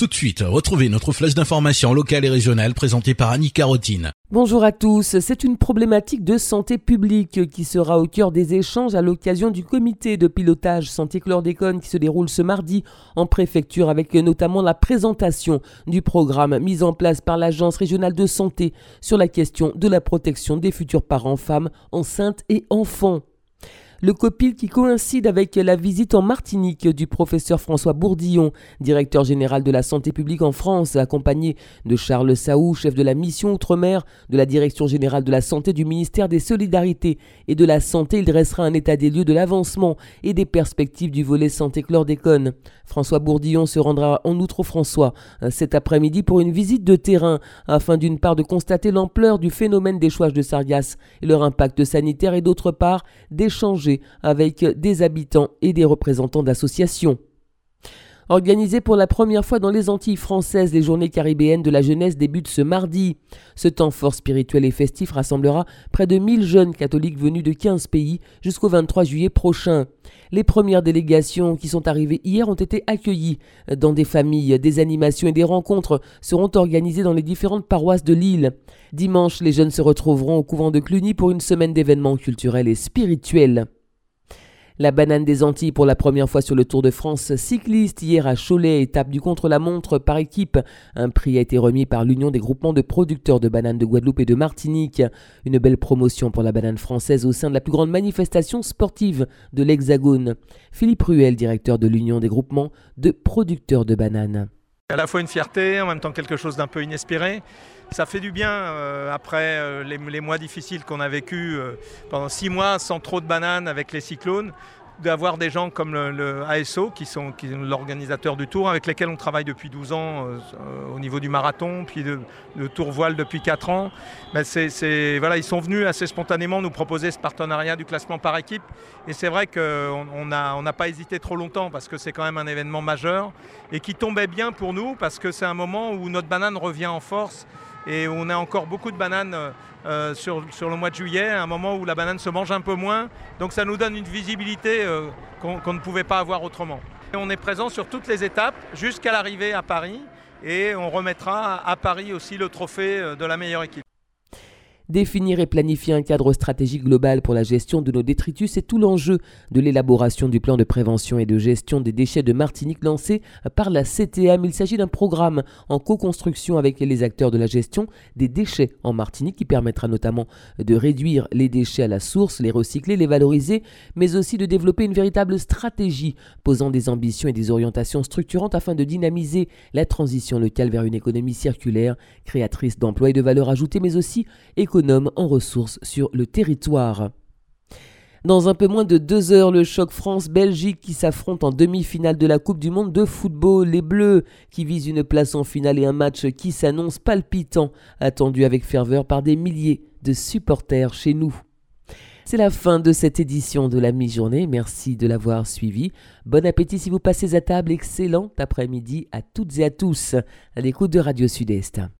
Tout de suite, retrouvez notre flèche d'information locale et régionale présentée par Annie Carotine. Bonjour à tous, c'est une problématique de santé publique qui sera au cœur des échanges à l'occasion du comité de pilotage santé chlordécone qui se déroule ce mardi en préfecture avec notamment la présentation du programme mis en place par l'Agence régionale de santé sur la question de la protection des futurs parents femmes enceintes et enfants. Le copil qui coïncide avec la visite en Martinique du professeur François Bourdillon, directeur général de la santé publique en France, accompagné de Charles Saou, chef de la mission Outre-mer de la Direction générale de la santé du ministère des Solidarités et de la Santé. Il dressera un état des lieux de l'avancement et des perspectives du volet santé chlordécone. François Bourdillon se rendra en outre François euh, cet après-midi pour une visite de terrain afin d'une part de constater l'ampleur du phénomène d'échouage de sargasses et leur impact sanitaire et d'autre part d'échanger avec des habitants et des représentants d'associations. Organisé pour la première fois dans les Antilles françaises, les journées caribéennes de la jeunesse débutent ce mardi. Ce temps fort spirituel et festif rassemblera près de 1000 jeunes catholiques venus de 15 pays jusqu'au 23 juillet prochain. Les premières délégations qui sont arrivées hier ont été accueillies dans des familles. Des animations et des rencontres seront organisées dans les différentes paroisses de l'île. Dimanche, les jeunes se retrouveront au couvent de Cluny pour une semaine d'événements culturels et spirituels. La banane des Antilles pour la première fois sur le Tour de France cycliste hier à Cholet, étape du contre-la-montre par équipe. Un prix a été remis par l'Union des groupements de producteurs de bananes de Guadeloupe et de Martinique. Une belle promotion pour la banane française au sein de la plus grande manifestation sportive de l'Hexagone. Philippe Ruel, directeur de l'Union des groupements de producteurs de bananes. À la fois une fierté, en même temps quelque chose d'un peu inespéré. Ça fait du bien euh, après euh, les, mois difficiles qu'on a vécu euh, pendant six mois sans trop de bananes avec les cyclones d'avoir des gens comme le, ASO, qui sont, l'organisateur du tour, avec lesquels on travaille depuis 12 ans au niveau du marathon, puis de, tour voile depuis 4 ans. Ben c'est, voilà, ils sont venus assez spontanément nous proposer ce partenariat du classement par équipe. Et c'est vrai qu'on n'a on pas hésité trop longtemps, parce que c'est quand même un événement majeur, et qui tombait bien pour nous, parce que c'est un moment où notre banane revient en force et on a encore beaucoup de bananes euh, sur, le mois de juillet, à un moment où la banane se mange un peu moins. Donc ça nous donne une visibilité euh, qu'on ne pouvait pas avoir autrement. on est présent sur toutes les étapes jusqu'à l'arrivée à Paris et on remettra à Paris aussi le trophée euh, de la meilleure équipe. Définir et planifier un cadre stratégique global pour la gestion de nos détritus est tout l'enjeu de l'élaboration du plan de prévention et de gestion des déchets de Martinique lancé par la CTM. Il s'agit d'un programme en co-construction avec les acteurs de la gestion des déchets en Martinique qui permettra notamment de réduire les déchets à la source, les recycler, les valoriser, mais aussi de développer une véritable stratégie posant des ambitions et des orientations structurantes afin de dynamiser la transition locale vers une économie circulaire, créatrice d'emplois et de valeur ajoutée, mais aussi économique en ressources sur le territoire. Dans un peu moins de deux heures, le choc France-Belgique qui s'affronte en demi-finale de la Coupe du Monde de football. Les Bleus qui visent une place en finale et un match qui s'annonce palpitant, attendu avec ferveur par des milliers de supporters chez nous. C'est la fin de cette édition de la mi-journée. Merci de l'avoir suivi. Bon appétit si vous passez à table. Excellent après-midi à toutes et à tous à l'écoute de Radio Sud-Est.